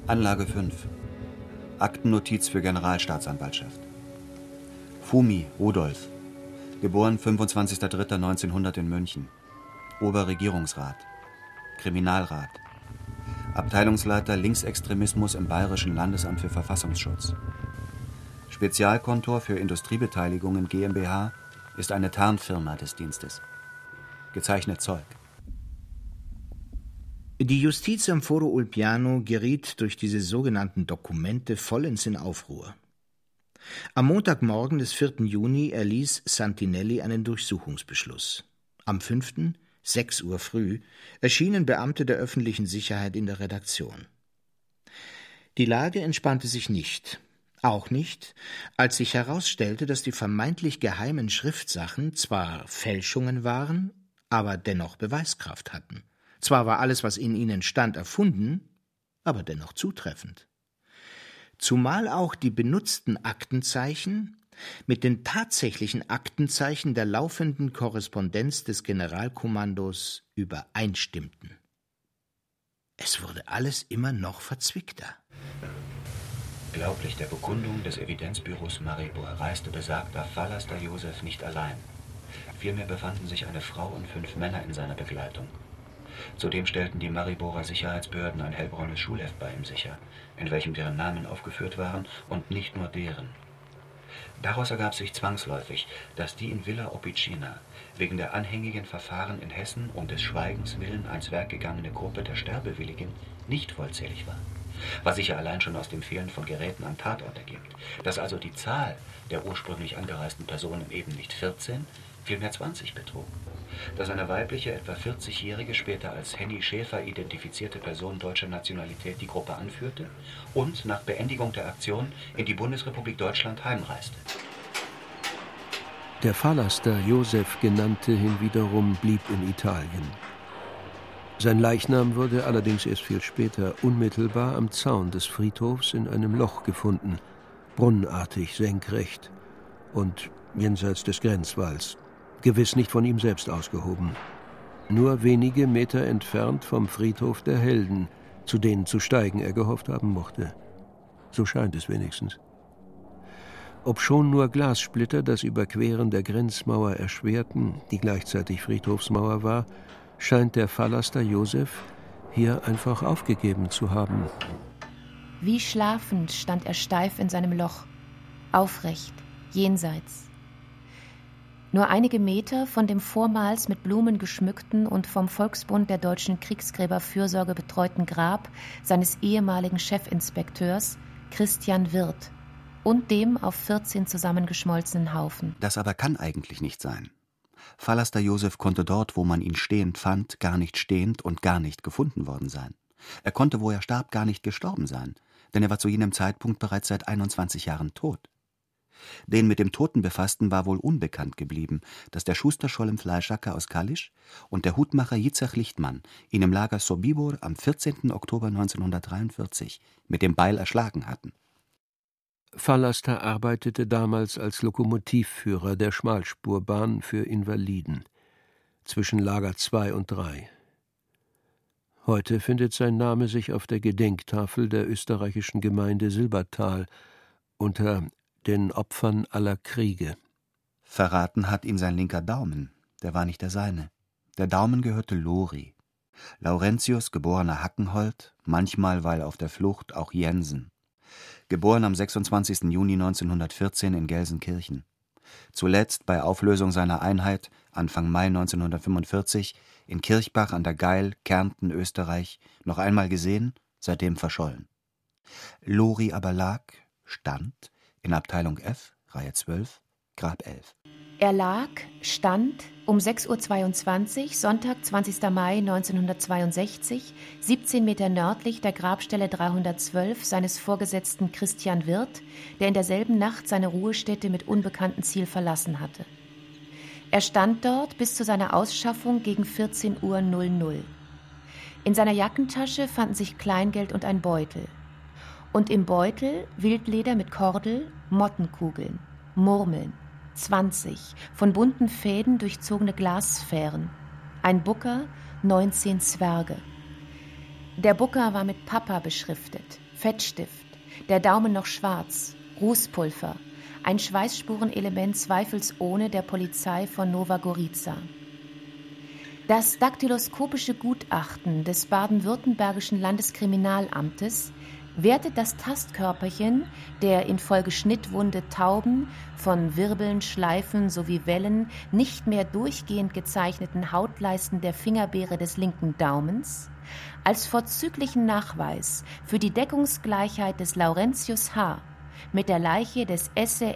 Anlage 5. Aktennotiz für Generalstaatsanwaltschaft. Fumi Rudolf, geboren 25.03.1900 in München. Oberregierungsrat. Kriminalrat. Abteilungsleiter Linksextremismus im Bayerischen Landesamt für Verfassungsschutz. Spezialkontor für Industriebeteiligungen GmbH ist eine Tarnfirma des Dienstes. Gezeichnet Zeug. Die Justiz am Foro Ulpiano geriet durch diese sogenannten Dokumente vollends in Aufruhr. Am Montagmorgen des 4. Juni erließ Santinelli einen Durchsuchungsbeschluss. Am 5., 6 Uhr früh, erschienen Beamte der öffentlichen Sicherheit in der Redaktion. Die Lage entspannte sich nicht. Auch nicht, als sich herausstellte, dass die vermeintlich geheimen Schriftsachen zwar Fälschungen waren, aber dennoch Beweiskraft hatten. Zwar war alles, was in ihnen stand, erfunden, aber dennoch zutreffend. Zumal auch die benutzten Aktenzeichen mit den tatsächlichen Aktenzeichen der laufenden Korrespondenz des Generalkommandos übereinstimmten. Es wurde alles immer noch verzwickter. Glaublich der Bekundung des Evidenzbüros Maribor reiste besagter Fallaster Josef nicht allein. Vielmehr befanden sich eine Frau und fünf Männer in seiner Begleitung. Zudem stellten die Mariborer Sicherheitsbehörden ein hellbraunes Schulheft bei ihm sicher, in welchem deren Namen aufgeführt waren und nicht nur deren. Daraus ergab sich zwangsläufig, dass die in Villa Opicina wegen der anhängigen Verfahren in Hessen um des Schweigens willen ans Werk gegangene Gruppe der Sterbewilligen nicht vollzählig war. Was sich ja allein schon aus dem Fehlen von Geräten am Tatort ergibt, dass also die Zahl der ursprünglich angereisten Personen eben nicht 14, vielmehr 20 betrug. Dass eine weibliche, etwa 40-jährige, später als Henny Schäfer identifizierte Person deutscher Nationalität die Gruppe anführte und nach Beendigung der Aktion in die Bundesrepublik Deutschland heimreiste. Der Fahrlaster Josef genannte hinwiederum blieb in Italien. Sein Leichnam wurde allerdings erst viel später unmittelbar am Zaun des Friedhofs in einem Loch gefunden, brunnenartig senkrecht und jenseits des Grenzwalls, gewiss nicht von ihm selbst ausgehoben. Nur wenige Meter entfernt vom Friedhof der Helden, zu denen zu steigen er gehofft haben mochte. So scheint es wenigstens. Obschon nur Glassplitter das Überqueren der Grenzmauer erschwerten, die gleichzeitig Friedhofsmauer war, scheint der Fallaster Josef hier einfach aufgegeben zu haben. Wie schlafend stand er steif in seinem Loch, aufrecht, jenseits. Nur einige Meter von dem vormals mit Blumen geschmückten und vom Volksbund der deutschen Kriegsgräberfürsorge betreuten Grab seines ehemaligen Chefinspekteurs Christian Wirth und dem auf 14 zusammengeschmolzenen Haufen. Das aber kann eigentlich nicht sein. Fallaster Josef konnte dort, wo man ihn stehend fand, gar nicht stehend und gar nicht gefunden worden sein. Er konnte, wo er starb, gar nicht gestorben sein, denn er war zu jenem Zeitpunkt bereits seit 21 Jahren tot. Den mit dem Toten befassten war wohl unbekannt geblieben, dass der Schusterscholl im Fleischacker aus Kalisch und der Hutmacher Jitzach Lichtmann ihn im Lager Sobibor am 14. Oktober 1943 mit dem Beil erschlagen hatten. Fallaster arbeitete damals als Lokomotivführer der Schmalspurbahn für Invaliden zwischen Lager 2 und 3. Heute findet sein Name sich auf der Gedenktafel der österreichischen Gemeinde Silbertal unter den Opfern aller Kriege. Verraten hat ihn sein linker Daumen, der war nicht der seine. Der Daumen gehörte Lori. Laurentius, geborener Hackenhold, manchmal, weil auf der Flucht, auch Jensen geboren am 26. Juni 1914 in Gelsenkirchen. Zuletzt bei Auflösung seiner Einheit Anfang Mai 1945 in Kirchbach an der Geil, Kärnten, Österreich, noch einmal gesehen, seitdem verschollen. Lori aber lag, stand, in Abteilung F, Reihe 12, Grab 11. Er lag, stand um 6.22 Uhr, Sonntag, 20. Mai 1962, 17 Meter nördlich der Grabstelle 312 seines Vorgesetzten Christian Wirth, der in derselben Nacht seine Ruhestätte mit unbekanntem Ziel verlassen hatte. Er stand dort bis zu seiner Ausschaffung gegen 14.00 Uhr. In seiner Jackentasche fanden sich Kleingeld und ein Beutel. Und im Beutel Wildleder mit Kordel, Mottenkugeln, Murmeln. 20 von bunten Fäden durchzogene Glassphären. Ein Bucker, 19 Zwerge. Der Bucker war mit Papa beschriftet, Fettstift, der Daumen noch schwarz, Rußpulver, ein Schweißspurenelement zweifelsohne der Polizei von Nova Gorica. Das daktyloskopische Gutachten des baden-württembergischen Landeskriminalamtes wertet das Tastkörperchen der infolge Schnittwunde tauben, von Wirbeln, Schleifen sowie Wellen nicht mehr durchgehend gezeichneten Hautleisten der Fingerbeere des linken Daumens als vorzüglichen Nachweis für die Deckungsgleichheit des Laurentius H. mit der Leiche des Esse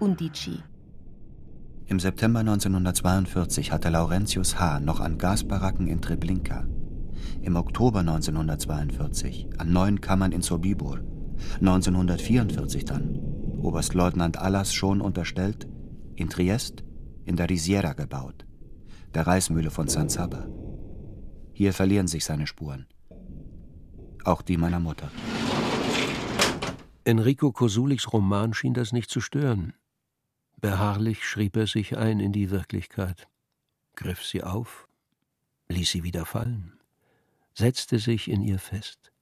Undici. Im September 1942 hatte Laurentius H. noch an Gasbaracken in Treblinka im Oktober 1942 an neun Kammern in Sobibor, 1944 dann, Oberstleutnant Allas schon unterstellt, in Triest in der Risiera gebaut, der Reismühle von San Saba. Hier verlieren sich seine Spuren. Auch die meiner Mutter. Enrico Kosuliks Roman schien das nicht zu stören. Beharrlich schrieb er sich ein in die Wirklichkeit, griff sie auf, ließ sie wieder fallen setzte sich in ihr fest,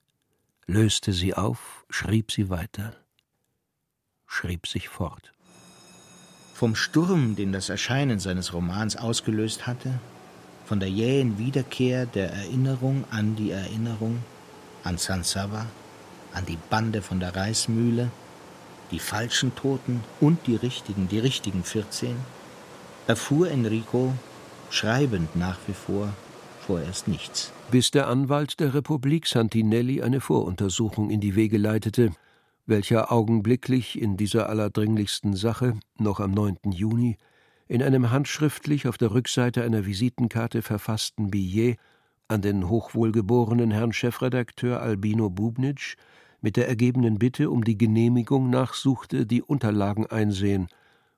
löste sie auf, schrieb sie weiter, schrieb sich fort. Vom Sturm, den das Erscheinen seines Romans ausgelöst hatte, von der jähen Wiederkehr der Erinnerung an die Erinnerung, an San Saba, an die Bande von der Reismühle, die falschen Toten und die richtigen, die richtigen 14, erfuhr Enrico, schreibend nach wie vor, vorerst nichts. Bis der Anwalt der Republik Santinelli eine Voruntersuchung in die Wege leitete, welcher augenblicklich in dieser allerdringlichsten Sache noch am 9. Juni in einem handschriftlich auf der Rückseite einer Visitenkarte verfassten Billet an den hochwohlgeborenen Herrn Chefredakteur Albino Bubnitsch mit der ergebenen Bitte um die Genehmigung nachsuchte, die Unterlagen einsehen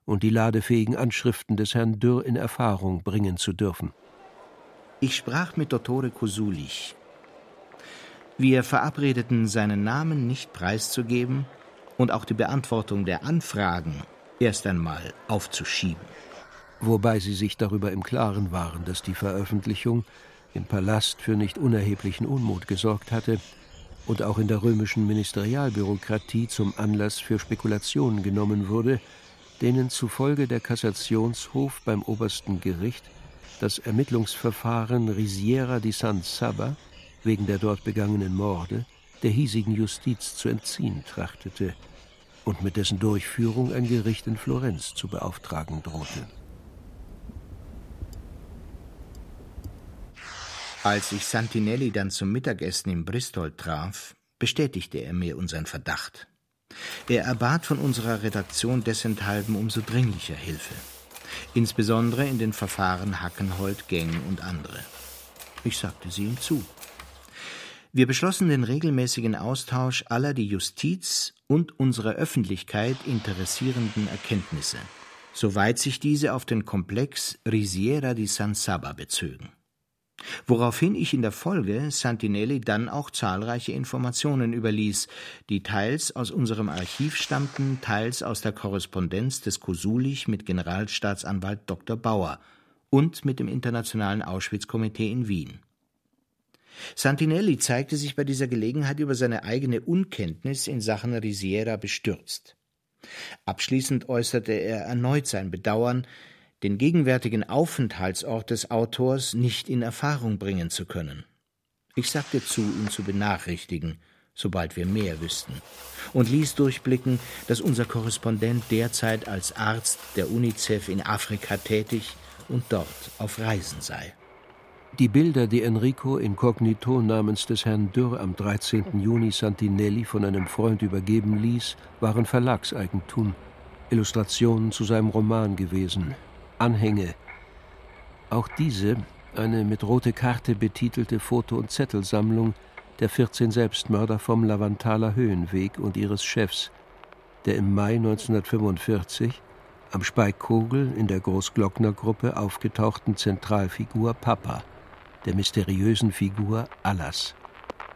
und die ladefähigen Anschriften des Herrn Dürr in Erfahrung bringen zu dürfen. Ich sprach mit Dottore Kosulich. Wir verabredeten, seinen Namen nicht preiszugeben und auch die Beantwortung der Anfragen erst einmal aufzuschieben. Wobei sie sich darüber im Klaren waren, dass die Veröffentlichung im Palast für nicht unerheblichen Unmut gesorgt hatte und auch in der römischen Ministerialbürokratie zum Anlass für Spekulationen genommen wurde, denen zufolge der Kassationshof beim obersten Gericht das Ermittlungsverfahren Risiera di San Saba wegen der dort begangenen Morde der hiesigen Justiz zu entziehen trachtete und mit dessen Durchführung ein Gericht in Florenz zu beauftragen drohte. Als ich Santinelli dann zum Mittagessen in Bristol traf, bestätigte er mir unseren Verdacht. Er erbat von unserer Redaktion dessenthalben umso dringlicher Hilfe, insbesondere in den Verfahren Hackenhold, Geng und andere. Ich sagte sie ihm zu. Wir beschlossen den regelmäßigen Austausch aller die Justiz und unsere Öffentlichkeit interessierenden Erkenntnisse, soweit sich diese auf den Komplex Risiera di San Saba bezögen woraufhin ich in der Folge Santinelli dann auch zahlreiche Informationen überließ, die teils aus unserem Archiv stammten, teils aus der Korrespondenz des Kosulich mit Generalstaatsanwalt Dr. Bauer und mit dem Internationalen Auschwitz-Komitee in Wien. Santinelli zeigte sich bei dieser Gelegenheit über seine eigene Unkenntnis in Sachen Risiera bestürzt. Abschließend äußerte er erneut sein Bedauern, den gegenwärtigen Aufenthaltsort des Autors nicht in Erfahrung bringen zu können. Ich sagte zu, ihn zu benachrichtigen, sobald wir mehr wüssten, und ließ durchblicken, dass unser Korrespondent derzeit als Arzt der UNICEF in Afrika tätig und dort auf Reisen sei. Die Bilder, die Enrico inkognito namens des Herrn Dürr am 13. Juni Santinelli von einem Freund übergeben ließ, waren Verlagseigentum, Illustrationen zu seinem Roman gewesen, Anhänge. Auch diese, eine mit rote Karte betitelte Foto- und Zettelsammlung der 14 Selbstmörder vom Lavantaler Höhenweg und ihres Chefs, der im Mai 1945 am Speikkogel in der Großglocknergruppe aufgetauchten Zentralfigur Papa, der mysteriösen Figur Allas,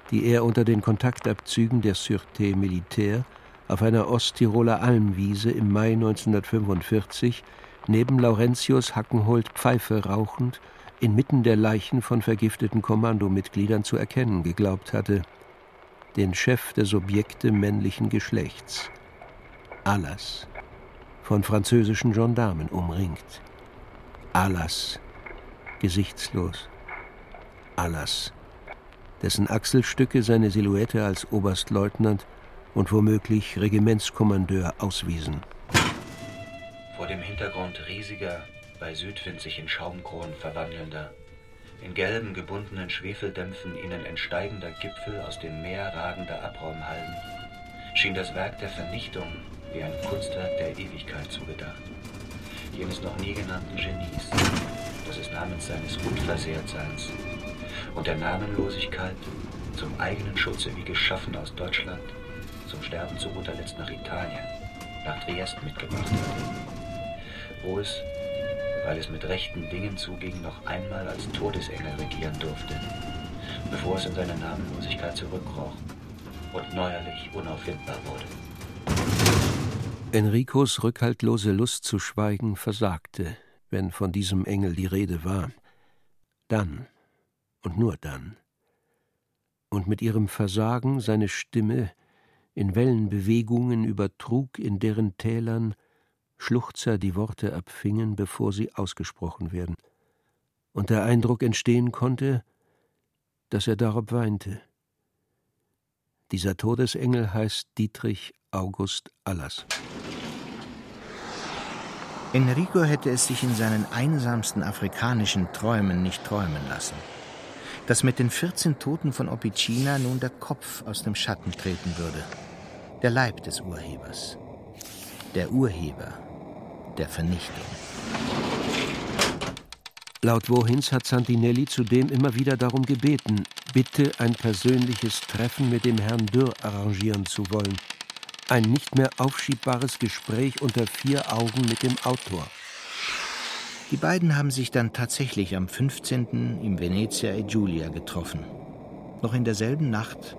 die er unter den Kontaktabzügen der Sûreté Militaire auf einer Osttiroler Almwiese im Mai 1945 neben Laurentius Hackenhold Pfeife rauchend, inmitten der Leichen von vergifteten Kommandomitgliedern zu erkennen geglaubt hatte, den Chef der Subjekte männlichen Geschlechts, Alas, von französischen Gendarmen umringt, Alas, gesichtslos, Alas, dessen Achselstücke seine Silhouette als Oberstleutnant und womöglich Regimentskommandeur auswiesen vor dem Hintergrund riesiger, bei Südwind sich in Schaumkronen verwandelnder, in gelben gebundenen Schwefeldämpfen ihnen entsteigender Gipfel aus dem Meer ragender Abraumhalden, schien das Werk der Vernichtung wie ein Kunstwerk der Ewigkeit zugedacht, jenes noch nie genannten Genies, das es namens seines Unversehrtseins und der Namenlosigkeit zum eigenen Schutze wie geschaffen aus Deutschland zum Sterben zu guter Letzt nach Italien, nach Triest mitgebracht hatte es, weil es mit rechten Dingen zuging, noch einmal als Todesengel regieren durfte, bevor es in seine Namenlosigkeit zurückkroch und neuerlich unauffindbar wurde. Enricos rückhaltlose Lust zu schweigen versagte, wenn von diesem Engel die Rede war. Dann und nur dann. und mit ihrem Versagen seine Stimme in Wellenbewegungen übertrug, in deren Tälern Schluchzer die Worte abfingen, bevor sie ausgesprochen werden, und der Eindruck entstehen konnte, dass er darob weinte. Dieser Todesengel heißt Dietrich August Allers. Enrico hätte es sich in seinen einsamsten afrikanischen Träumen nicht träumen lassen, dass mit den 14 Toten von Opicina nun der Kopf aus dem Schatten treten würde, der Leib des Urhebers, der Urheber der Vernichtung. Laut Wohins hat Santinelli zudem immer wieder darum gebeten, bitte ein persönliches Treffen mit dem Herrn Dürr arrangieren zu wollen. Ein nicht mehr aufschiebbares Gespräch unter vier Augen mit dem Autor. Die beiden haben sich dann tatsächlich am 15. im Venezia e Giulia getroffen. Noch in derselben Nacht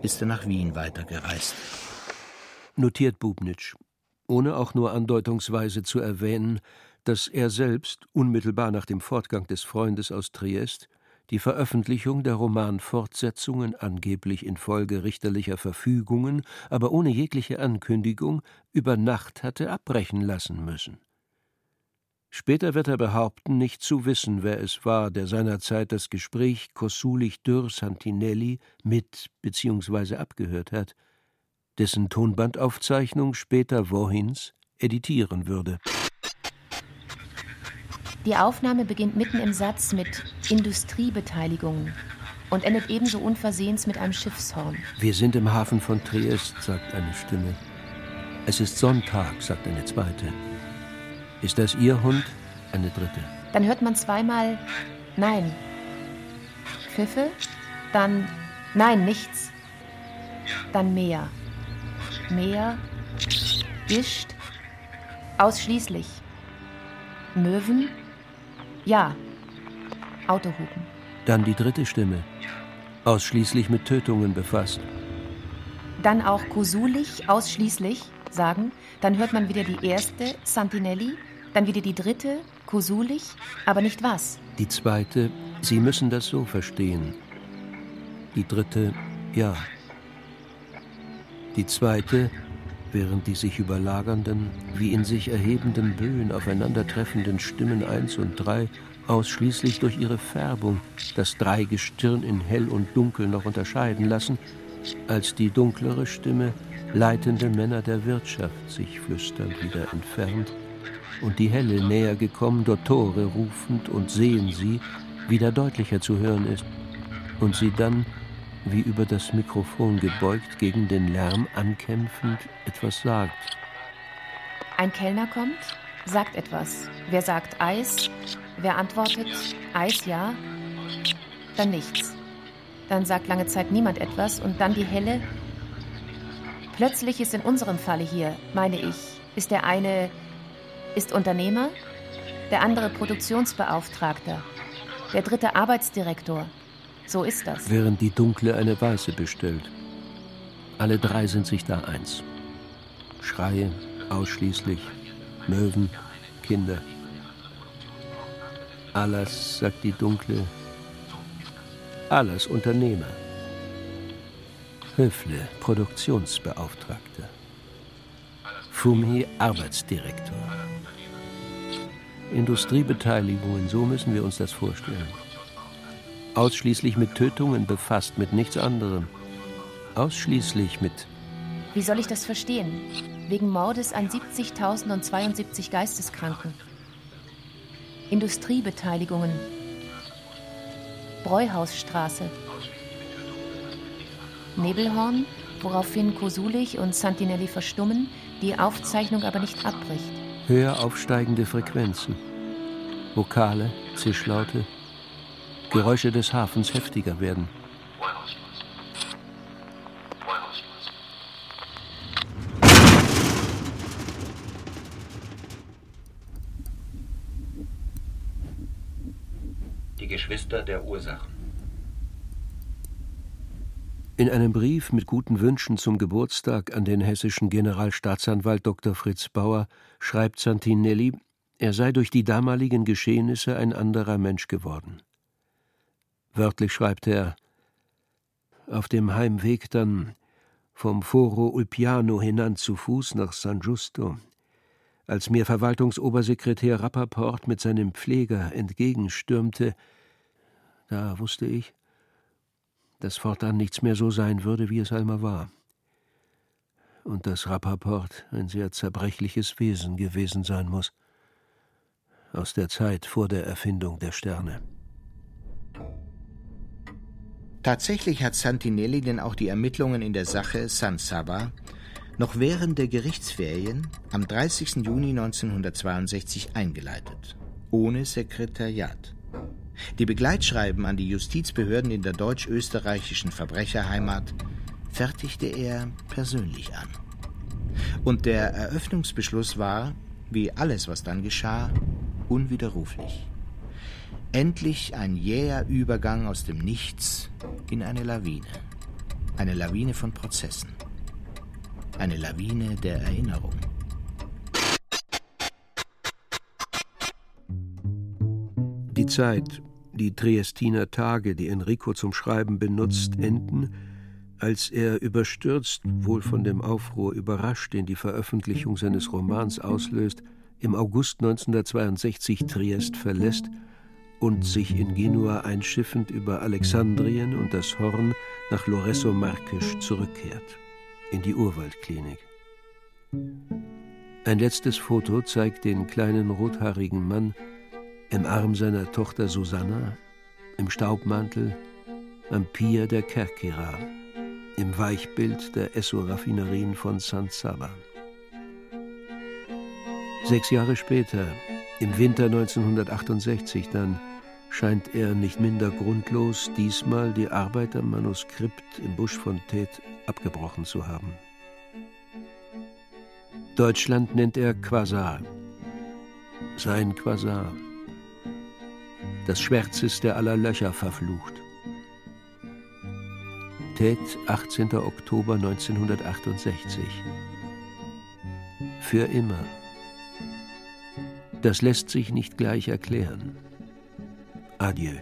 ist er nach Wien weitergereist. Notiert Bubnitsch, ohne auch nur andeutungsweise zu erwähnen, dass er selbst unmittelbar nach dem Fortgang des Freundes aus Triest die Veröffentlichung der Romanfortsetzungen angeblich infolge richterlicher Verfügungen, aber ohne jegliche Ankündigung, über Nacht hatte abbrechen lassen müssen. Später wird er behaupten, nicht zu wissen, wer es war, der seinerzeit das Gespräch Kossulich-Dürr-Santinelli mit bzw. abgehört hat, dessen Tonbandaufzeichnung später Wohins editieren würde. Die Aufnahme beginnt mitten im Satz mit Industriebeteiligung und endet ebenso unversehens mit einem Schiffshorn. Wir sind im Hafen von Triest, sagt eine Stimme. Es ist Sonntag, sagt eine zweite. Ist das Ihr Hund? Eine dritte. Dann hört man zweimal Nein. Pfiffe, dann Nein, nichts. Dann mehr. Mehr. Gischt. Ausschließlich. Möwen. Ja. Autohupen. Dann die dritte Stimme. Ausschließlich mit Tötungen befasst. Dann auch Kosulich, ausschließlich, sagen. Dann hört man wieder die erste, Santinelli. Dann wieder die dritte, Kosulich, aber nicht was. Die zweite, Sie müssen das so verstehen. Die dritte, ja. Die zweite, während die sich überlagernden, wie in sich erhebenden Böen aufeinandertreffenden Stimmen eins und drei ausschließlich durch ihre Färbung das Dreigestirn in hell und dunkel noch unterscheiden lassen, als die dunklere Stimme leitende Männer der Wirtschaft sich flüsternd wieder entfernt und die helle näher gekommen Dottore rufend und sehen sie wieder deutlicher zu hören ist und sie dann wie über das Mikrofon gebeugt, gegen den Lärm ankämpfend, etwas sagt. Ein Kellner kommt, sagt etwas. Wer sagt Eis? Wer antwortet Eis ja? Dann nichts. Dann sagt lange Zeit niemand etwas und dann die helle. Plötzlich ist in unserem Falle hier, meine ich, ist der eine ist Unternehmer, der andere Produktionsbeauftragter, der dritte Arbeitsdirektor, so ist das. Während die Dunkle eine Weiße bestellt. Alle drei sind sich da eins. Schreie, ausschließlich, Möwen, Kinder. Alles, sagt die Dunkle. Alles Unternehmer. Höfle, Produktionsbeauftragter. Fumhi, Arbeitsdirektor. Industriebeteiligungen, so müssen wir uns das vorstellen ausschließlich mit Tötungen befasst, mit nichts anderem. Ausschließlich mit. Wie soll ich das verstehen? Wegen Mordes an 70.072 Geisteskranken. Industriebeteiligungen. Bräuhausstraße. Nebelhorn, woraufhin Kosulich und Santinelli verstummen, die Aufzeichnung aber nicht abbricht. Höher aufsteigende Frequenzen. Vokale, Zischlaute, Geräusche des Hafens heftiger werden. Die Geschwister der Ursachen. In einem Brief mit guten Wünschen zum Geburtstag an den hessischen Generalstaatsanwalt Dr. Fritz Bauer schreibt Santinelli, er sei durch die damaligen Geschehnisse ein anderer Mensch geworden. Wörtlich schreibt er auf dem Heimweg dann vom Foro Ulpiano hinan zu Fuß nach San Giusto, als mir Verwaltungsobersekretär Rappaport mit seinem Pfleger entgegenstürmte, da wusste ich, dass fortan nichts mehr so sein würde, wie es einmal war. Und dass Rappaport ein sehr zerbrechliches Wesen gewesen sein muss, aus der Zeit vor der Erfindung der Sterne. Tatsächlich hat Santinelli denn auch die Ermittlungen in der Sache San Saba noch während der Gerichtsferien am 30. Juni 1962 eingeleitet, ohne Sekretariat. Die Begleitschreiben an die Justizbehörden in der deutsch-österreichischen Verbrecherheimat fertigte er persönlich an. Und der Eröffnungsbeschluss war, wie alles, was dann geschah, unwiderruflich. Endlich ein jäher Übergang aus dem Nichts in eine Lawine. Eine Lawine von Prozessen. Eine Lawine der Erinnerung. Die Zeit, die Triestiner Tage, die Enrico zum Schreiben benutzt, enden, als er überstürzt, wohl von dem Aufruhr überrascht, den die Veröffentlichung seines Romans auslöst, im August 1962 Triest verlässt und sich in Genua einschiffend über Alexandrien und das Horn nach Loresso Markisch zurückkehrt, in die Urwaldklinik. Ein letztes Foto zeigt den kleinen rothaarigen Mann im Arm seiner Tochter Susanna, im Staubmantel, am Pier der Kerkera, im Weichbild der Esso-Raffinerien von San Saba. Sechs Jahre später, im Winter 1968 dann, scheint er nicht minder grundlos diesmal die Arbeit am Manuskript im Busch von Thet abgebrochen zu haben. Deutschland nennt er Quasar. Sein Quasar. Das schwärzeste aller Löcher verflucht. Tät, 18. Oktober 1968. Für immer. Das lässt sich nicht gleich erklären. Adieu.